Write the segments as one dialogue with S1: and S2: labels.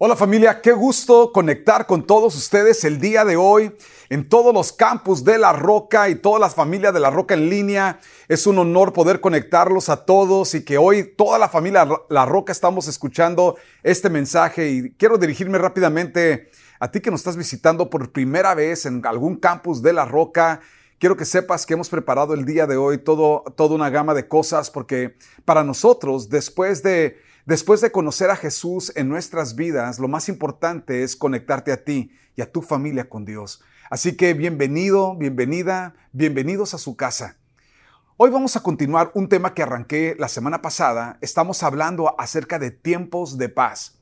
S1: Hola familia, qué gusto conectar con todos ustedes el día de hoy en todos los campus de La Roca y todas las familias de La Roca en línea. Es un honor poder conectarlos a todos y que hoy toda la familia La Roca estamos escuchando este mensaje y quiero dirigirme rápidamente a ti que nos estás visitando por primera vez en algún campus de La Roca. Quiero que sepas que hemos preparado el día de hoy todo, toda una gama de cosas porque para nosotros, después de Después de conocer a Jesús en nuestras vidas, lo más importante es conectarte a ti y a tu familia con Dios. Así que bienvenido, bienvenida, bienvenidos a su casa. Hoy vamos a continuar un tema que arranqué la semana pasada. Estamos hablando acerca de tiempos de paz.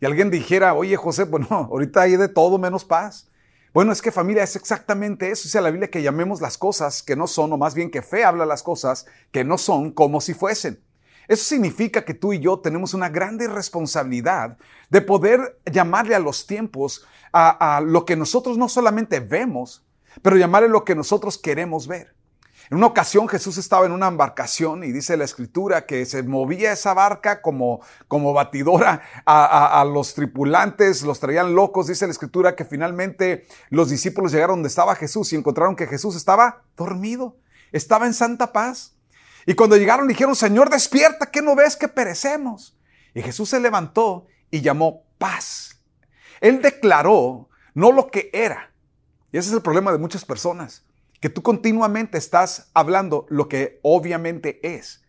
S1: Y alguien dijera, oye José, bueno, ahorita hay de todo menos paz. Bueno, es que familia es exactamente eso. Dice la Biblia que llamemos las cosas que no son, o más bien que fe habla las cosas que no son como si fuesen. Eso significa que tú y yo tenemos una grande responsabilidad de poder llamarle a los tiempos a, lo que nosotros no solamente vemos, pero llamarle lo que nosotros queremos ver. En una ocasión Jesús estaba en una embarcación y dice la escritura que se movía esa barca como, como batidora a, a, los tripulantes, los traían locos. Dice la escritura que finalmente los discípulos llegaron donde estaba Jesús y encontraron que Jesús estaba dormido, estaba en santa paz. Y cuando llegaron dijeron, Señor, despierta, que no ves que perecemos? Y Jesús se levantó y llamó paz. Él declaró no lo que era. Y ese es el problema de muchas personas, que tú continuamente estás hablando lo que obviamente es.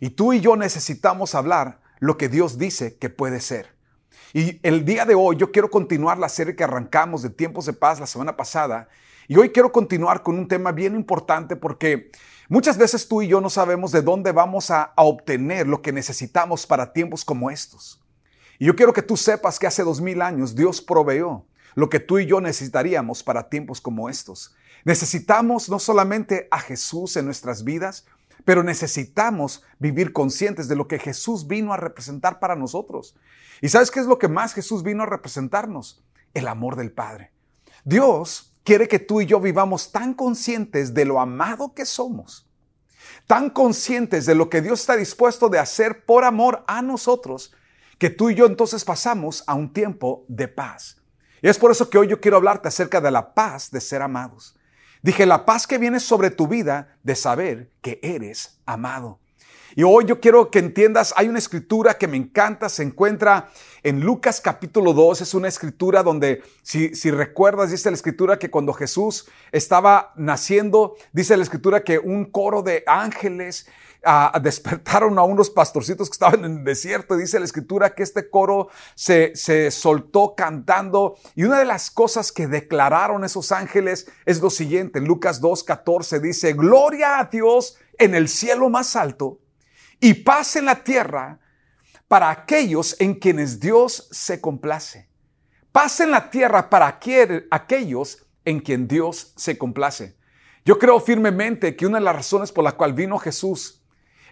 S1: Y tú y yo necesitamos hablar lo que Dios dice que puede ser. Y el día de hoy yo quiero continuar la serie que arrancamos de tiempos de paz la semana pasada. Y hoy quiero continuar con un tema bien importante porque Muchas veces tú y yo no sabemos de dónde vamos a, obtener lo que necesitamos para tiempos como estos. Y yo quiero que tú sepas que hace dos mil años Dios proveó lo que tú y yo necesitaríamos para tiempos como estos. Necesitamos no solamente a Jesús en nuestras vidas, pero necesitamos vivir conscientes de lo que Jesús vino a representar para nosotros. ¿Y sabes qué es lo que más Jesús vino a representarnos? El amor del Padre. Dios quiere que tú y yo vivamos tan conscientes de lo amado que somos, tan conscientes de lo que Dios está dispuesto de hacer por amor a nosotros, que tú y yo entonces pasamos a un tiempo de paz. Y es por eso que hoy yo quiero hablarte acerca de la paz de ser amados. Dije, la paz que viene sobre tu vida de saber que eres amado. Y hoy yo quiero que entiendas, hay una escritura que me encanta, se encuentra en Lucas capítulo 2, es una escritura donde, si, si recuerdas, dice la escritura que cuando Jesús estaba naciendo, dice la escritura que un coro de ángeles ah, despertaron a unos pastorcitos que estaban en el desierto. Dice la escritura que este coro se, se soltó cantando y una de las cosas que declararon esos ángeles es lo siguiente. Lucas 2, 14 dice, gloria a Dios en el cielo más alto y paz en la tierra para aquellos en quienes Dios se complace. Paz en la tierra para aquellos en quien Dios se complace. Yo creo firmemente que una de las razones por la cual vino Jesús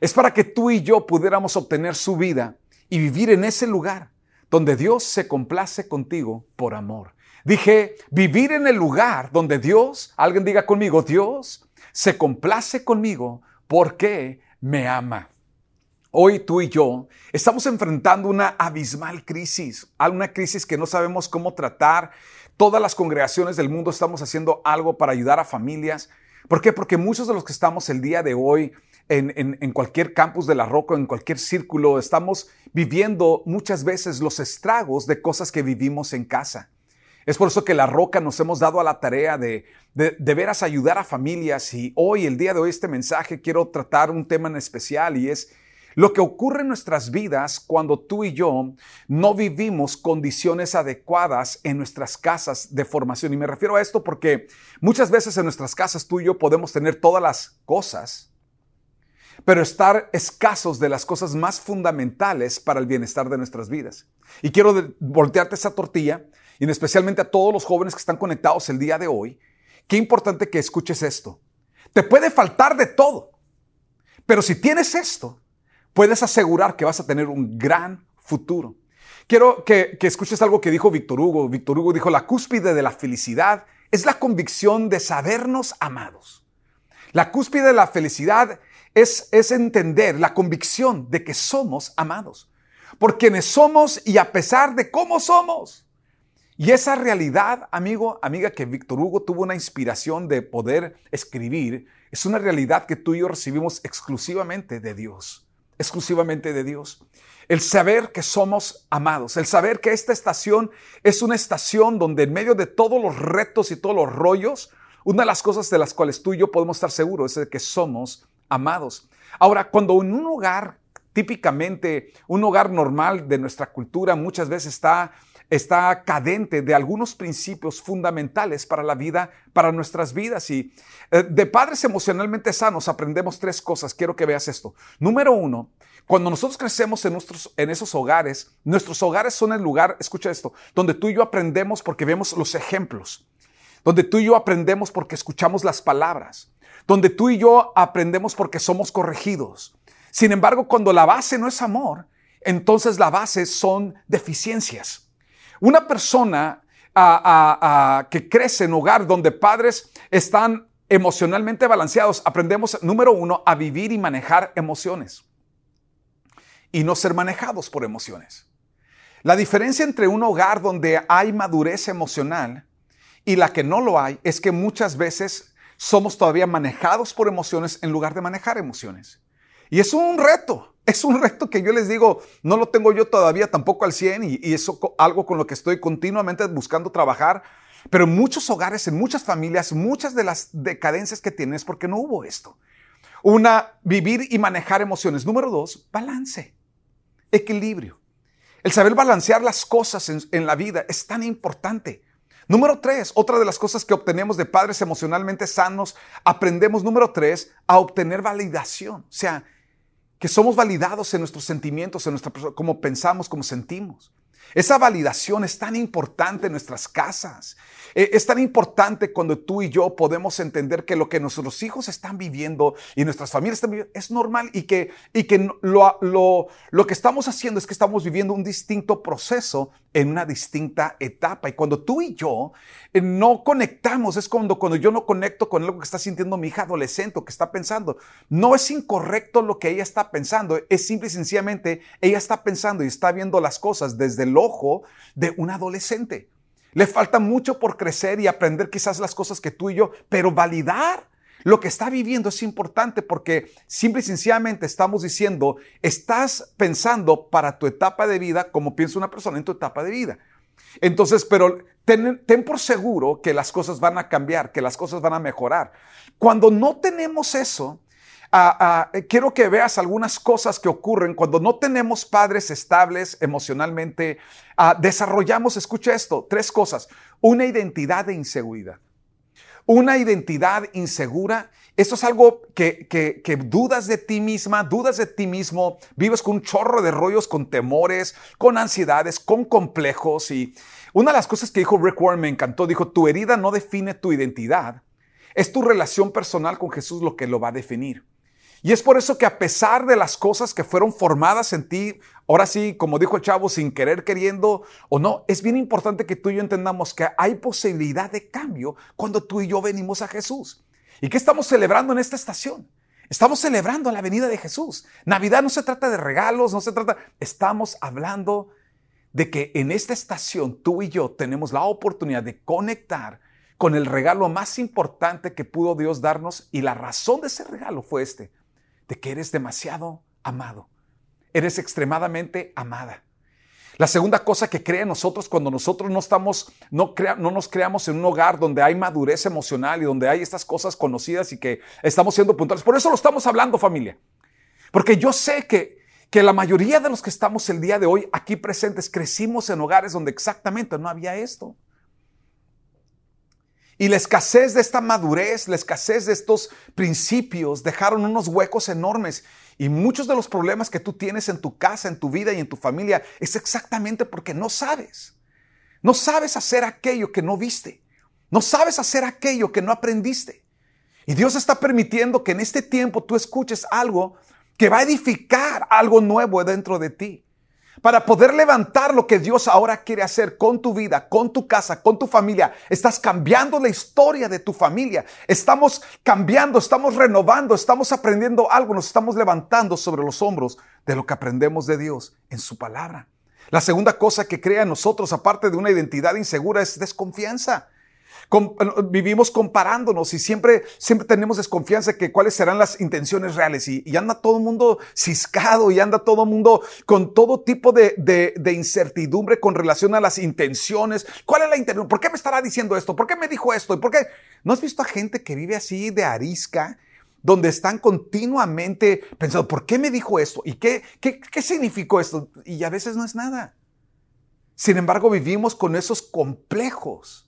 S1: es para que tú y yo pudiéramos obtener su vida y vivir en ese lugar donde Dios se complace contigo por amor. Dije, vivir en el lugar donde Dios, alguien diga conmigo, Dios se complace conmigo porque me ama. Hoy tú y yo estamos enfrentando una abismal crisis, una crisis que no sabemos cómo tratar. Todas las congregaciones del mundo estamos haciendo algo para ayudar a familias. ¿Por qué? Porque muchos de los que estamos el día de hoy en, cualquier campus de la roca, en cualquier círculo, estamos viviendo muchas veces los estragos de cosas que vivimos en casa. Es por eso que la roca nos hemos dado a la tarea de, de, veras ayudar a familias y hoy, el día de hoy, este mensaje quiero tratar un tema en especial y es lo que ocurre en nuestras vidas cuando tú y yo no vivimos condiciones adecuadas en nuestras casas de formación. Y me refiero a esto porque muchas veces en nuestras casas tú y yo podemos tener todas las cosas, pero estar escasos de las cosas más fundamentales para el bienestar de nuestras vidas. Y quiero voltearte esa tortilla, y especialmente a todos los jóvenes que están conectados el día de hoy, qué importante que escuches esto. Te puede faltar de todo Pero si tienes esto, puedes asegurar que vas a tener un gran futuro. Quiero que, escuches algo que dijo Víctor Hugo. Víctor Hugo dijo, la cúspide de la felicidad es la convicción de sabernos amados. La cúspide de la felicidad es, es entender la convicción de que somos amados. Por quienes somos y a pesar de cómo somos. Y esa realidad, amigo, amiga, que Víctor Hugo tuvo una inspiración de poder escribir, es una realidad que tú y yo recibimos exclusivamente de Dios. Exclusivamente de Dios. El saber que somos amados, el saber que esta estación es una estación donde en medio de todos los retos y todos los rollos, una de las cosas de las cuales tú y yo podemos estar seguros es de que somos amados. Ahora, cuando en un hogar, típicamente un hogar normal de nuestra cultura, muchas veces está está cadente de algunos principios fundamentales para la vida, para nuestras vidas. Y eh, de padres emocionalmente sanos aprendemos tres cosas. Quiero que veas esto. Número uno, cuando nosotros crecemos en, nuestros, en esos hogares, nuestros hogares son el lugar, escucha esto, donde tú y yo aprendemos porque vemos los ejemplos, donde tú y yo aprendemos porque escuchamos las palabras, donde tú y yo aprendemos porque somos corregidos. Sin embargo, cuando la base no es amor, entonces la base son deficiencias. Una persona que crece en hogar donde padres están emocionalmente balanceados, aprendemos, número uno, a vivir y manejar emociones y no ser manejados por emociones. La diferencia entre un hogar donde hay madurez emocional y la que no lo hay es que muchas veces somos todavía manejados por emociones en lugar de manejar emociones. Y es un reto. Es un reto que yo les digo, no lo tengo yo todavía tampoco al 100 y, y eso algo con lo que estoy continuamente buscando trabajar. Pero en muchos hogares, en muchas familias, muchas de las decadencias que tienen es porque no hubo esto. Una, vivir y manejar emociones. Número dos, balance, equilibrio. El saber balancear las cosas en, en la vida es tan importante. Número tres, otra de las cosas que obtenemos de padres emocionalmente sanos, aprendemos, número tres, a obtener validación. O sea, que somos validados en nuestros sentimientos, en nuestra cómo pensamos, cómo sentimos. Esa validación es tan importante en nuestras casas. E, es tan importante cuando tú y yo podemos entender que lo que nuestros hijos están viviendo y nuestras familias están viviendo es normal y que, y que lo, lo, lo que estamos haciendo es que estamos viviendo un distinto proceso en una distinta etapa. Y cuando tú y yo eh, no conectamos, es cuando, cuando yo no conecto con algo que está sintiendo mi hija adolescente o que está pensando. No es incorrecto lo que ella está pensando, es simple y sencillamente ella está pensando y está viendo las cosas desde el ojo de un adolescente. Le falta mucho por crecer y aprender quizás las cosas que tú y yo, pero validar lo que está viviendo es importante porque simple y sencillamente estamos diciendo, estás pensando para tu etapa de vida como piensa una persona en tu etapa de vida. Entonces, pero ten, por seguro que las cosas van a cambiar, que las cosas van a mejorar. Cuando no tenemos eso, quiero que veas algunas cosas que ocurren cuando no tenemos padres estables emocionalmente. Ah, desarrollamos, escucha esto, tres cosas. Una identidad de inseguridad. Una identidad insegura, eso es algo que, que, dudas de ti misma, dudas de ti mismo, vives con un chorro de rollos, con temores, con ansiedades, con complejos. Y una de las cosas que dijo Rick Warren me encantó, dijo, tu herida no define tu identidad, es tu relación personal con Jesús lo que lo va a definir. Y es por eso que a pesar de las cosas que fueron formadas en ti, ahora sí, como dijo el chavo, sin querer, queriendo o no, es bien importante que tú y yo entendamos que hay posibilidad de cambio cuando tú y yo venimos a Jesús. ¿Y qué estamos celebrando en esta estación? Estamos celebrando la venida de Jesús. Navidad no se trata de regalos, no se trata, estamos hablando de que en esta estación tú y yo tenemos la oportunidad de conectar con el regalo más importante que pudo Dios darnos y la razón de ese regalo fue este, de que eres demasiado amado. Eres extremadamente amada. La segunda cosa que cree en nosotros cuando nosotros no estamos, no, no nos creamos en un hogar donde hay madurez emocional y donde hay estas cosas conocidas y que estamos siendo puntuales. Por eso lo estamos hablando, familia. Porque yo sé que, que la mayoría de los que estamos el día de hoy aquí presentes crecimos en hogares donde exactamente no había esto. Y la escasez de esta madurez, la escasez de estos principios dejaron unos huecos enormes. Y muchos de los problemas que tú tienes en tu casa, en tu vida y en tu familia es exactamente porque no sabes. No sabes hacer aquello que no viste. No sabes hacer aquello que no aprendiste. Y Dios está permitiendo que en este tiempo tú escuches algo que va a edificar algo nuevo dentro de ti. Para poder levantar lo que Dios ahora quiere hacer con tu vida, con tu casa, con tu familia. Estás cambiando la historia de tu familia. Estamos cambiando, estamos renovando, estamos aprendiendo algo, nos estamos levantando sobre los hombros de lo que aprendemos de Dios en su palabra. La segunda cosa que crea en nosotros, aparte de una identidad insegura, es desconfianza vivimos comparándonos y siempre, siempre tenemos desconfianza de que cuáles serán las intenciones reales y, anda todo el mundo ciscado y anda todo el mundo con todo tipo de, de, incertidumbre con relación a las intenciones. ¿Cuál es la intención? ¿Por qué me estará diciendo esto? ¿Por qué me dijo esto? ¿Y por qué? ¿No has visto a gente que vive así de arisca? donde están continuamente pensando, ¿por qué me dijo esto? ¿Y qué, qué, qué significó esto? Y a veces no es nada. Sin embargo, vivimos con esos complejos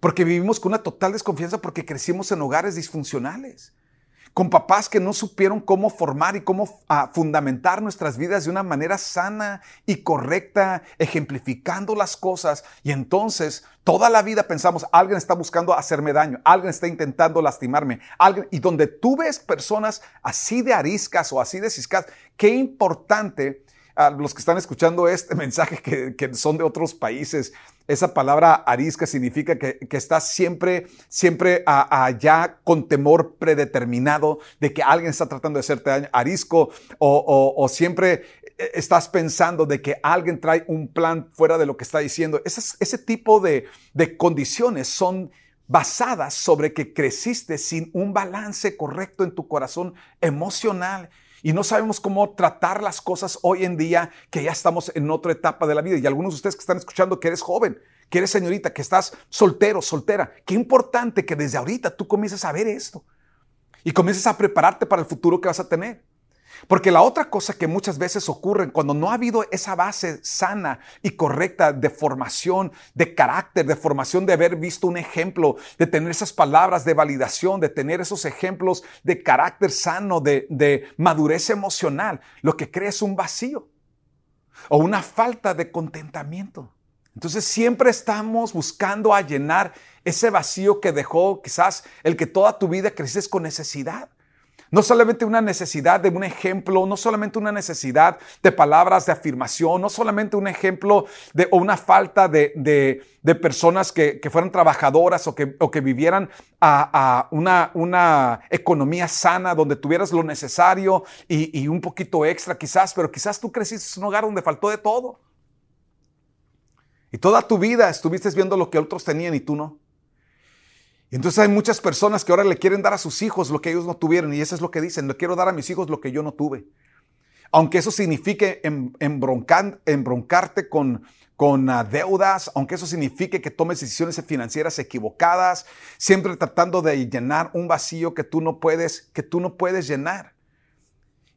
S1: porque vivimos con una total desconfianza porque crecimos en hogares disfuncionales, con papás que no supieron cómo formar y cómo ah, fundamentar nuestras vidas de una manera sana y correcta, ejemplificando las cosas. Y entonces toda la vida pensamos, alguien está buscando hacerme daño, alguien está intentando lastimarme, alguien, y donde tú ves personas así de ariscas o así de ciscas, qué importante a los que están escuchando este mensaje que, que son de otros países, esa palabra arisca significa que, estás siempre, siempre allá con temor predeterminado de que alguien está tratando de hacerte daño. Arisco o, siempre estás pensando de que alguien trae un plan fuera de lo que está diciendo. Ese, ese tipo de, de condiciones son basadas sobre que creciste sin un balance correcto en tu corazón emocional y no sabemos cómo tratar las cosas hoy en día que ya estamos en otra etapa de la vida. Y algunos de ustedes que están escuchando que eres joven, que eres señorita, que estás soltero, soltera, qué importante que desde ahorita tú comiences a ver esto y comiences a prepararte para el futuro que vas a tener. Porque la otra cosa que muchas veces ocurre cuando no ha habido esa base sana y correcta de formación, de carácter, de formación, de haber visto un ejemplo, de tener esas palabras de validación, de tener esos ejemplos de carácter sano, de, madurez emocional, lo que crea es un vacío o una falta de contentamiento. Entonces siempre estamos buscando a llenar ese vacío que dejó quizás el que toda tu vida creces con necesidad. No solamente una necesidad de un ejemplo, no solamente una necesidad de palabras de afirmación, no solamente un ejemplo de, o una falta de, personas que, fueran trabajadoras o que, o que vivieran a, una, una, economía sana donde tuvieras lo necesario y, y un poquito extra quizás, pero quizás tú creciste en un hogar donde faltó de todo. Y toda tu vida estuviste viendo lo que otros tenían y tú no. Y entonces hay muchas personas que ahora le quieren dar a sus hijos lo que ellos no tuvieron. Y eso es lo que dicen, le quiero dar a mis hijos lo que yo no tuve. Aunque eso signifique em, embroncarte con, con ah, deudas, aunque eso signifique que tomes decisiones financieras equivocadas, siempre tratando de llenar un vacío que tú no puedes, que tú no puedes llenar.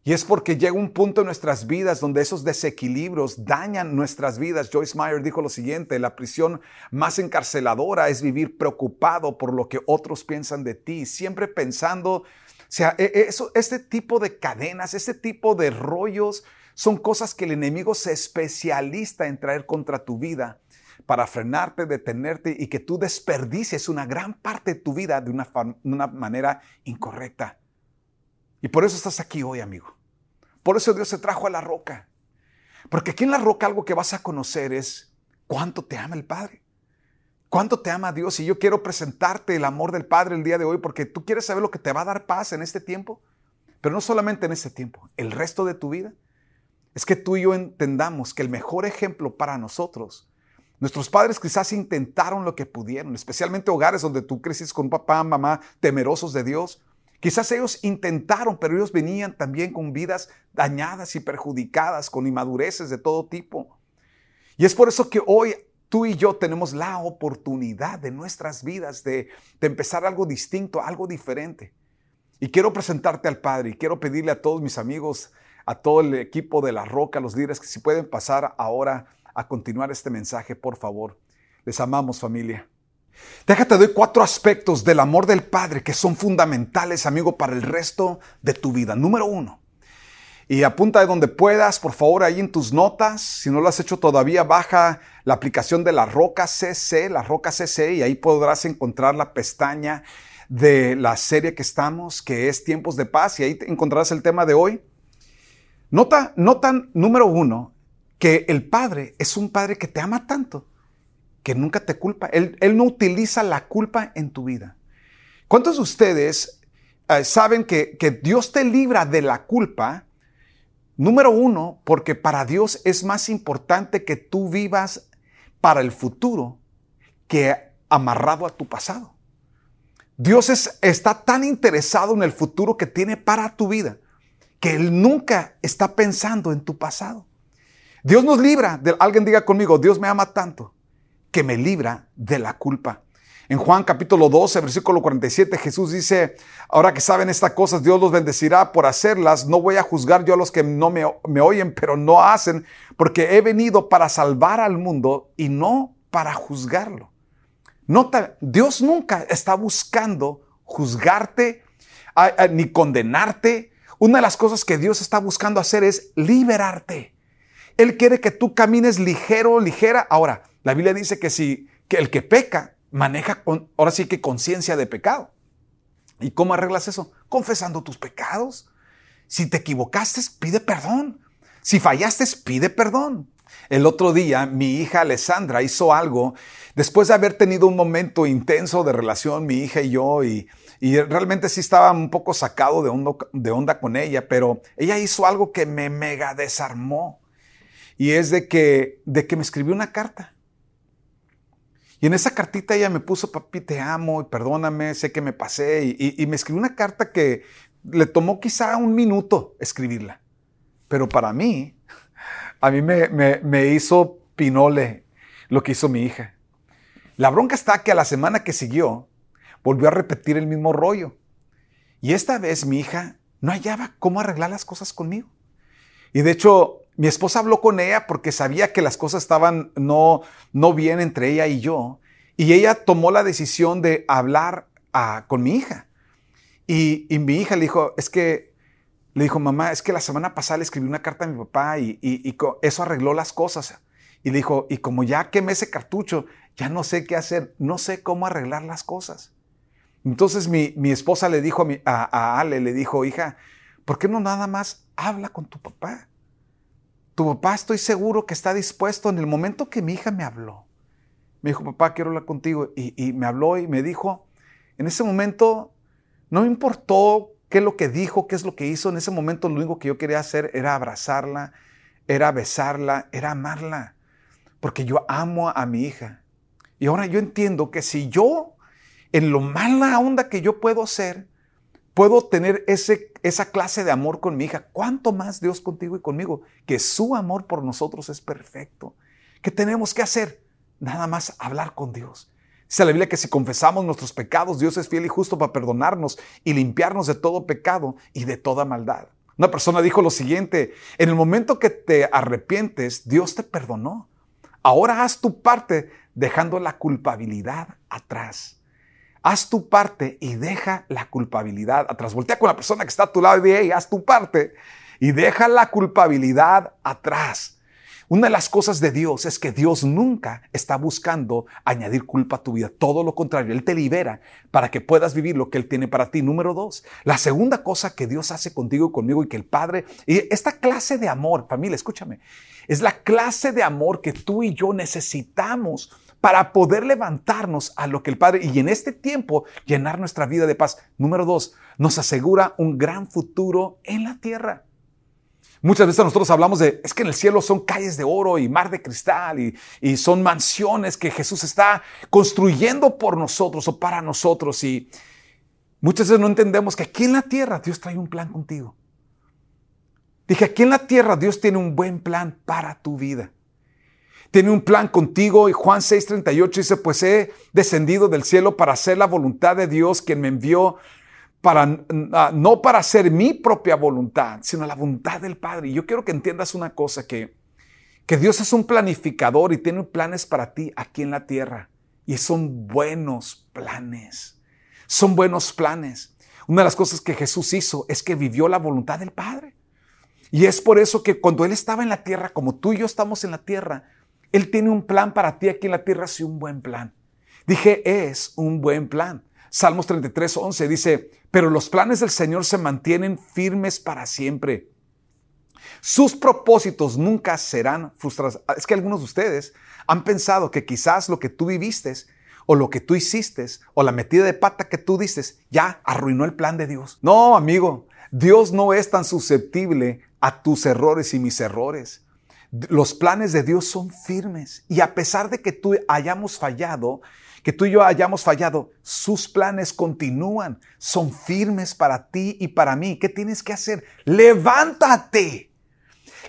S1: Y es porque llega un punto en nuestras vidas donde esos desequilibrios dañan nuestras vidas. Joyce Meyer dijo lo siguiente, la prisión más encarceladora es vivir preocupado por lo que otros piensan de ti, siempre pensando, o sea, e, e, eso, este tipo de cadenas, este tipo de rollos son cosas que el enemigo se especializa en traer contra tu vida para frenarte, detenerte y que tú desperdicies una gran parte de tu vida de una manera incorrecta. Y por eso estás aquí hoy, amigo. Por eso Dios se trajo a la roca. Porque aquí en la roca algo que vas a conocer es cuánto te ama el Padre. Cuánto te ama Dios. Y yo quiero presentarte el amor del Padre el día de hoy porque tú quieres saber lo que te va a dar paz en este tiempo. Pero no solamente en este tiempo, el resto de tu vida. Es que tú y yo entendamos que el mejor ejemplo para nosotros Nuestros padres quizás intentaron lo que pudieron, especialmente hogares donde tú creciste con papá, mamá, temerosos de Dios. Quizás ellos intentaron, pero ellos venían también con vidas dañadas y perjudicadas, con inmadureces de todo tipo. Y es por eso que hoy tú y yo tenemos la oportunidad de nuestras vidas de, empezar algo distinto, algo diferente. Y quiero presentarte al Padre y quiero pedirle a todos mis amigos, a todo el equipo de La Roca, los líderes, que si pueden pasar ahora a continuar este mensaje, por favor. Les amamos familia. Déjate doy cuatro aspectos del amor del Padre que son fundamentales, amigo, para el resto de tu vida. Número uno, y apunta de donde puedas, por favor, ahí en tus notas. Si no lo has hecho todavía, baja la aplicación de la Roca CC, la Roca CC, y ahí podrás encontrar la pestaña de la serie que estamos, que es Tiempos de Paz, y ahí encontrarás el tema de hoy. Nota, notan número uno, que el Padre es un Padre que te ama tanto, que nunca te culpa. Él, no utiliza la culpa en tu vida. ¿Cuántos de ustedes eh, saben que, que Dios te libra de la culpa? Número uno, porque para Dios es más importante que tú vivas para el futuro que amarrado a tu pasado. Dios está tan interesado en el futuro que tiene para tu vida que Él nunca está pensando en tu pasado. Dios nos libra, de, alguien diga conmigo, Dios me ama tanto que me libra de la culpa. En Juan capítulo 12, versículo 47, Jesús dice, ahora que saben estas cosas, Dios los bendecirá por hacerlas. No voy a juzgar yo a los que no me, oyen, pero no hacen, porque he venido para salvar al mundo y no para juzgarlo. Nota, Dios nunca está buscando juzgarte ni condenarte. Una de las cosas que Dios está buscando hacer es liberarte. Él quiere que tú camines ligero, ligera. Ahora, la Biblia dice que si que el que peca maneja con, ahora sí que conciencia de pecado. ¿Y cómo arreglas eso? Confesando tus pecados. Si te equivocaste, pide perdón. Si fallaste, pide perdón. El otro día mi hija Alessandra hizo algo después de haber tenido un momento intenso de relación, mi hija y yo, y, realmente sí estaba un poco sacado de, de onda con ella, pero ella hizo algo que me mega desarmó. Y es de que, de que me escribió una carta. Y en esa cartita ella me puso, papi, te amo y perdóname, sé que me pasé. Y, me escribió una carta que le tomó quizá un minuto escribirla. Pero para mí a mí me, hizo pinole lo que hizo mi hija. La bronca está que a la semana que siguió volvió a repetir el mismo rollo. Y esta vez mi hija no hallaba cómo arreglar las cosas conmigo. Y de hecho, mi esposa habló con ella porque sabía que las cosas estaban no, no bien entre ella y yo. Y ella tomó la decisión de hablar ah, con mi hija. Y, y, mi hija le dijo, es que le dijo, mamá, es que la semana pasada le escribí una carta a mi papá y, eso arregló las cosas. Y le dijo, y como ya quemé ese cartucho, ya no sé qué hacer, no sé cómo arreglar las cosas. Entonces mi, esposa le dijo a, a, Ale, le dijo, hija, ¿por qué no nada más habla con tu papá? Tu papá estoy seguro que está dispuesto en el momento que mi hija me habló. Me dijo, papá, quiero hablar contigo. Y, y me habló y me dijo, en ese momento no me importó qué es lo que dijo, qué es lo que hizo. En ese momento lo único que yo quería hacer era abrazarla, era besarla, era amarla, porque yo amo a mi hija. Y ahora yo entiendo que si yo, en lo mala onda que yo puedo ser, puedo tener ese, esa clase de amor con mi hija, ¿cuánto más Dios contigo y conmigo? Que su amor por nosotros es perfecto. ¿Qué tenemos que hacer? Nada más hablar con Dios. Dice la Biblia que si confesamos nuestros pecados, Dios es fiel y justo para perdonarnos y limpiarnos de todo pecado y de toda maldad. Una persona dijo lo siguiente, en el momento que te arrepientes, Dios te perdonó. Ahora haz tu parte dejando la culpabilidad atrás. Haz tu parte y deja la culpabilidad atrás. Voltea con la persona que está a tu lado y di, haz tu parte y deja la culpabilidad atrás. Una de las cosas de Dios es que Dios nunca está buscando añadir culpa a tu vida. Todo lo contrario, Él te libera para que puedas vivir lo que Él tiene para ti. Número dos, la segunda cosa que Dios hace contigo y conmigo y que el Padre, y esta clase de amor, familia, escúchame, es la clase de amor que tú y yo necesitamos para poder levantarnos a lo que el Padre y en este tiempo llenar nuestra vida de paz. Número dos, nos asegura un gran futuro en la tierra. Muchas veces nosotros hablamos de, es que en el cielo son calles de oro y mar de cristal y, y son mansiones que Jesús está construyendo por nosotros o para nosotros. Y muchas veces no entendemos que aquí en la tierra Dios trae un plan contigo. Dije, aquí en la tierra Dios tiene un buen plan para tu vida. Tiene un plan contigo y Juan 6:38 dice, pues he descendido del cielo para hacer la voluntad de Dios quien me envió para, ah, no para hacer mi propia voluntad, sino la voluntad del Padre. Y yo quiero que entiendas una cosa, que, que Dios es un planificador y tiene planes para ti aquí en la tierra. Y son buenos planes. Son buenos planes. Una de las cosas que Jesús hizo es que vivió la voluntad del Padre. Y es por eso que cuando Él estaba en la tierra, como tú y yo estamos en la tierra, Él tiene un plan para ti aquí en la tierra, sí, un buen plan. Dije, es un buen plan. Salmos 33, 11 dice, pero los planes del Señor se mantienen firmes para siempre. Sus propósitos nunca serán frustrados. Es que algunos de ustedes han pensado que quizás lo que tú viviste o lo que tú hiciste o la metida de pata que tú diste ya arruinó el plan de Dios. No, amigo, Dios no es tan susceptible a tus errores y mis errores. Los planes de Dios son firmes y a pesar de que tú hayamos fallado, que tú y yo hayamos fallado, sus planes continúan, son firmes para ti y para mí. ¿Qué tienes que hacer? Levántate.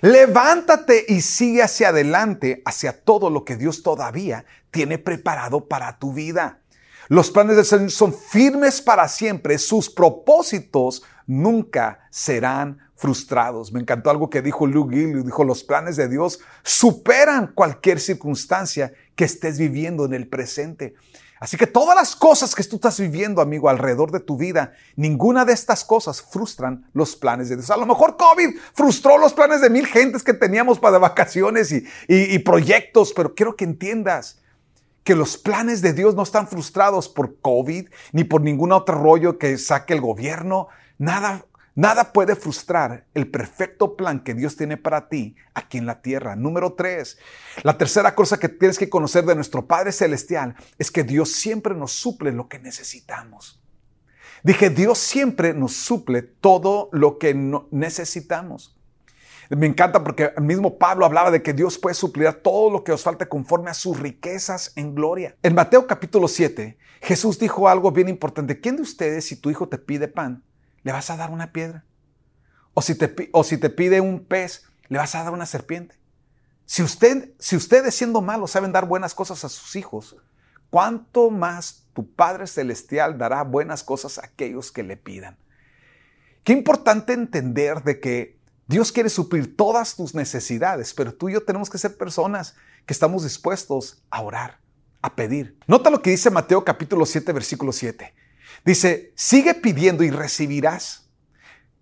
S1: Levántate y sigue hacia adelante, hacia todo lo que Dios todavía tiene preparado para tu vida. Los planes del Señor son firmes para siempre, sus propósitos nunca serán frustrados. Me encantó algo que dijo Luke Gill, dijo, los planes de Dios superan cualquier circunstancia que estés viviendo en el presente. Así que todas las cosas que tú estás viviendo, amigo, alrededor de tu vida, ninguna de estas cosas frustran los planes de Dios. A lo mejor COVID frustró los planes de mil gentes que teníamos para vacaciones y, y proyectos, pero quiero que entiendas que los planes de Dios no están frustrados por COVID ni por ningún otro rollo que saque el gobierno. Nada, nada puede frustrar el perfecto plan que Dios tiene para ti aquí en la tierra. Número tres, la tercera cosa que tienes que conocer de nuestro Padre Celestial es que Dios siempre nos suple lo que necesitamos. Dije, Dios siempre nos suple todo lo que necesitamos. Me encanta porque el mismo Pablo hablaba de que Dios puede suplir todo lo que os falte conforme a sus riquezas en gloria. En Mateo capítulo 7, Jesús dijo algo bien importante. ¿Quién de ustedes, si tu hijo te pide pan, le vas a dar una piedra. O si te, o si te pide un pez, le vas a dar una serpiente. Si, usted, si ustedes siendo malos saben dar buenas cosas a sus hijos, ¿cuánto más tu Padre Celestial dará buenas cosas a aquellos que le pidan? Qué importante entender de que Dios quiere suplir todas tus necesidades, pero tú y yo tenemos que ser personas que estamos dispuestos a orar, a pedir. Nota lo que dice Mateo capítulo 7, versículo 7. Dice, sigue pidiendo y recibirás.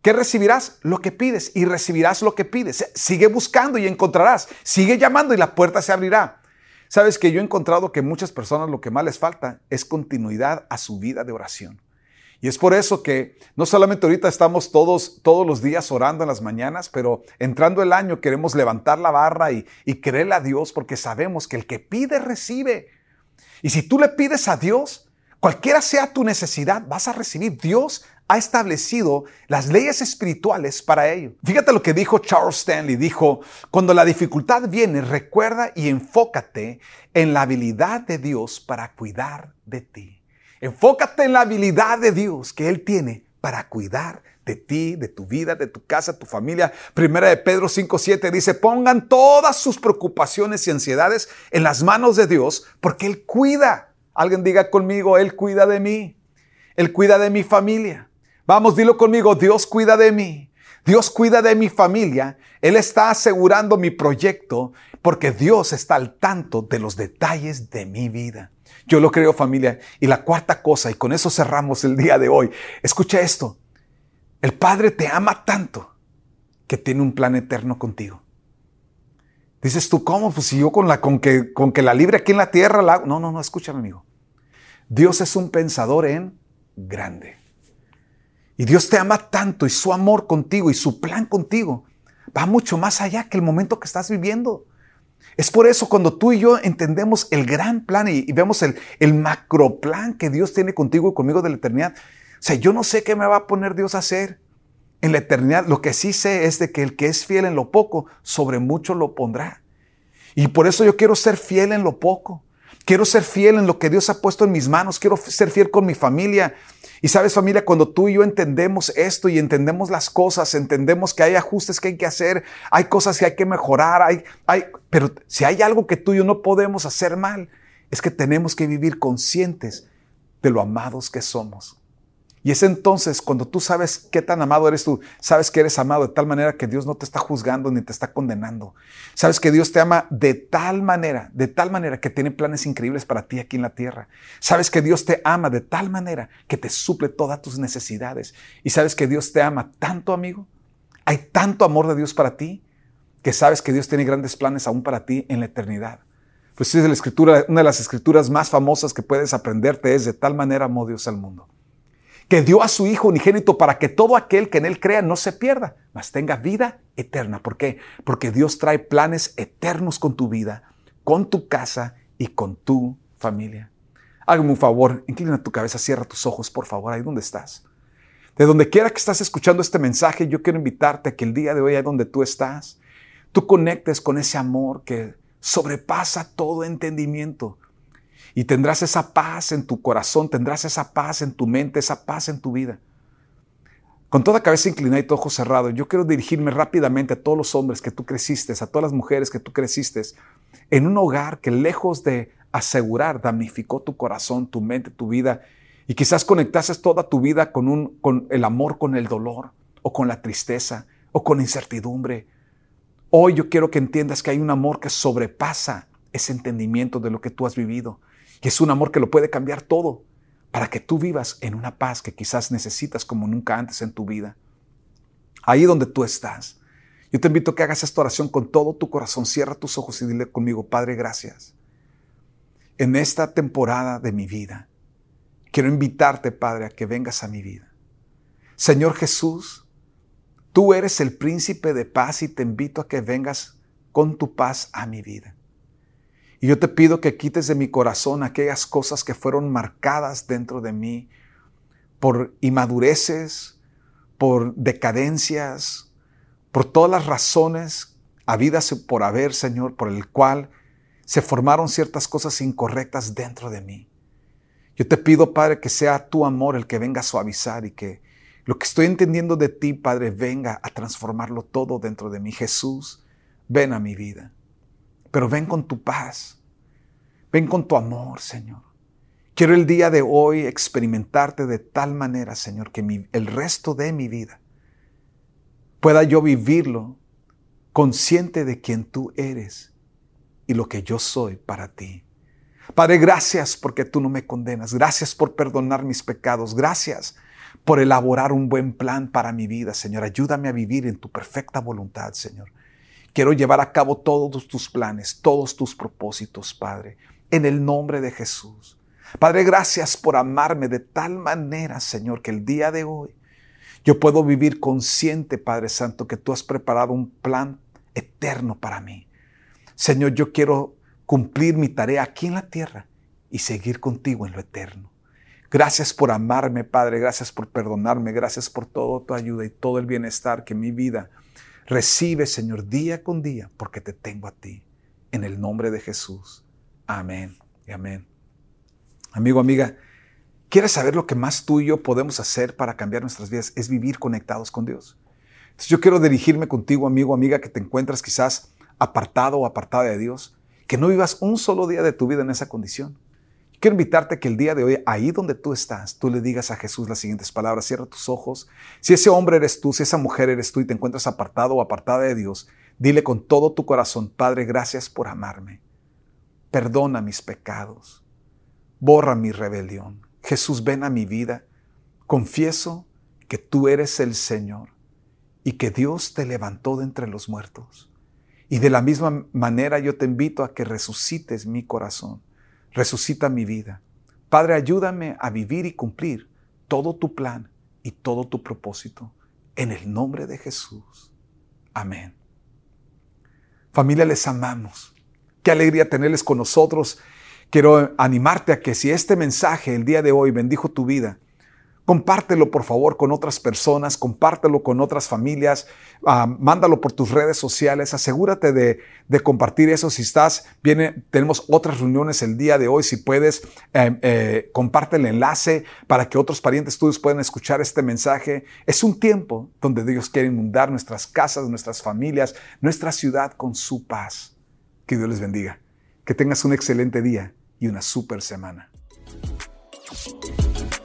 S1: ¿Qué recibirás? Lo que pides y recibirás lo que pides. Sigue buscando y encontrarás. Sigue llamando y la puerta se abrirá. Sabes que yo he encontrado que muchas personas lo que más les falta es continuidad a su vida de oración. Y es por eso que no solamente ahorita estamos todos, todos los días orando en las mañanas, pero entrando el año queremos levantar la barra y, y creerle a Dios porque sabemos que el que pide recibe. Y si tú le pides a Dios, Cualquiera sea tu necesidad, vas a recibir. Dios ha establecido las leyes espirituales para ello. Fíjate lo que dijo Charles Stanley. Dijo, cuando la dificultad viene, recuerda y enfócate en la habilidad de Dios para cuidar de ti. Enfócate en la habilidad de Dios que Él tiene para cuidar de ti, de tu vida, de tu casa, tu familia. Primera de Pedro 5.7 dice, pongan todas sus preocupaciones y ansiedades en las manos de Dios porque Él cuida Alguien diga conmigo, Él cuida de mí. Él cuida de mi familia. Vamos, dilo conmigo, Dios cuida de mí. Dios cuida de mi familia. Él está asegurando mi proyecto porque Dios está al tanto de los detalles de mi vida. Yo lo creo familia. Y la cuarta cosa, y con eso cerramos el día de hoy, escucha esto. El Padre te ama tanto que tiene un plan eterno contigo. Dices tú, ¿cómo? Pues si yo con, la, con, que, con que la libre aquí en la tierra la... No, no, no, escúchame amigo. Dios es un pensador en grande. Y Dios te ama tanto y su amor contigo y su plan contigo va mucho más allá que el momento que estás viviendo. Es por eso cuando tú y yo entendemos el gran plan y, vemos el, el macro plan que Dios tiene contigo y conmigo de la eternidad. O sea, yo no sé qué me va a poner Dios a hacer en la eternidad. Lo que sí sé es de que el que es fiel en lo poco, sobre mucho lo pondrá. Y por eso yo quiero ser fiel en lo poco. Quiero ser fiel en lo que Dios ha puesto en mis manos. Quiero ser fiel con mi familia. Y sabes familia, cuando tú y yo entendemos esto y entendemos las cosas, entendemos que hay ajustes que hay que hacer, hay cosas que hay que mejorar, hay, hay, pero si hay algo que tú y yo no podemos hacer mal, es que tenemos que vivir conscientes de lo amados que somos. Y es entonces cuando tú sabes qué tan amado eres tú, sabes que eres amado de tal manera que Dios no te está juzgando ni te está condenando. Sabes que Dios te ama de tal manera, de tal manera que tiene planes increíbles para ti aquí en la tierra. Sabes que Dios te ama de tal manera que te suple todas tus necesidades. Y sabes que Dios te ama tanto, amigo. Hay tanto amor de Dios para ti que sabes que Dios tiene grandes planes aún para ti en la eternidad. Pues es la escritura, una de las escrituras más famosas que puedes aprenderte es de tal manera amó Dios al mundo, que dio a su Hijo unigénito para que todo aquel que en Él crea no se pierda, mas tenga vida eterna. ¿Por qué? Porque Dios trae planes eternos con tu vida, con tu casa y con tu familia. Hágame un favor, inclina tu cabeza, cierra tus ojos, por favor, ahí donde estás. De donde quiera que estás escuchando este mensaje, yo quiero invitarte a que el día de hoy, ahí donde tú estás, tú conectes con ese amor que sobrepasa todo entendimiento. Y tendrás esa paz en tu corazón, tendrás esa paz en tu mente, esa paz en tu vida. Con toda cabeza inclinada y todo ojo cerrado, yo quiero dirigirme rápidamente a todos los hombres que tú creciste, a todas las mujeres que tú creciste, en un hogar que lejos de asegurar damnificó tu corazón, tu mente, tu vida, y quizás conectases toda tu vida con, un, con el amor, con el dolor, o con la tristeza, o con incertidumbre, Hoy yo quiero que entiendas que hay un amor que sobrepasa ese entendimiento de lo que tú has vivido. Y es un amor que lo puede cambiar todo para que tú vivas en una paz que quizás necesitas como nunca antes en tu vida. Ahí donde tú estás. Yo te invito a que hagas esta oración con todo tu corazón. Cierra tus ojos y dile conmigo, Padre, gracias. En esta temporada de mi vida, quiero invitarte, Padre, a que vengas a mi vida. Señor Jesús, Tú eres el príncipe de paz y te invito a que vengas con tu paz a mi vida. Y yo te pido que quites de mi corazón aquellas cosas que fueron marcadas dentro de mí por inmadureces, por decadencias, por todas las razones habidas por haber, Señor, por el cual se formaron ciertas cosas incorrectas dentro de mí. Yo te pido, Padre, que sea tu amor el que venga a suavizar y que lo que estoy entendiendo de ti, Padre, venga a transformarlo todo dentro de mí. Jesús, ven a mi vida. Pero ven con tu paz. Ven con tu amor, Señor. Quiero el día de hoy experimentarte de tal manera, Señor, que el resto de mi vida pueda yo vivirlo consciente de quien tú eres y lo que yo soy para ti. Padre, gracias porque tú no me condenas. Gracias por perdonar mis pecados. Gracias por elaborar un buen plan para mi vida, Señor. Ayúdame a vivir en tu perfecta voluntad, Señor. Quiero llevar a cabo todos tus planes, todos tus propósitos, Padre, en el nombre de Jesús. Padre, gracias por amarme de tal manera, Señor, que el día de hoy yo puedo vivir consciente, Padre Santo, que tú has preparado un plan eterno para mí. Señor, yo quiero cumplir mi tarea aquí en la tierra y seguir contigo en lo eterno. Gracias por amarme, Padre. Gracias por perdonarme. Gracias por toda tu ayuda y todo el bienestar que mi vida recibe, Señor, día con día, porque te tengo a ti. En el nombre de Jesús. Amén y amén. Amigo, amiga, ¿quieres saber lo que más tú y yo podemos hacer para cambiar nuestras vidas? Es vivir conectados con Dios. Entonces yo quiero dirigirme contigo, amigo, amiga, que te encuentras quizás apartado o apartada de Dios, que no vivas un solo día de tu vida en esa condición. Quiero invitarte que el día de hoy, ahí donde tú estás, tú le digas a Jesús las siguientes palabras. Cierra tus ojos. Si ese hombre eres tú, si esa mujer eres tú y te encuentras apartado o apartada de Dios, dile con todo tu corazón, Padre, gracias por amarme. Perdona mis pecados. Borra mi rebelión. Jesús, ven a mi vida. Confieso que tú eres el Señor y que Dios te levantó de entre los muertos. Y de la misma manera yo te invito a que resucites mi corazón resucita mi vida. Padre, ayúdame a vivir y cumplir todo tu plan y todo tu propósito. En el nombre de Jesús. Amén. Familia, les amamos. Qué alegría tenerles con nosotros. Quiero animarte a que si este mensaje el día de hoy bendijo tu vida, Compártelo por favor con otras personas, compártelo con otras familias, ah, mándalo por tus redes sociales, asegúrate de, compartir eso. Si estás, viene, tenemos otras reuniones el día de hoy, si puedes, eh, eh, comparte el enlace para que otros parientes tuyos puedan escuchar este mensaje. Es un tiempo donde Dios quiere inundar nuestras casas, nuestras familias, nuestra ciudad con su paz. Que Dios les bendiga. Que tengas un excelente día y una super semana.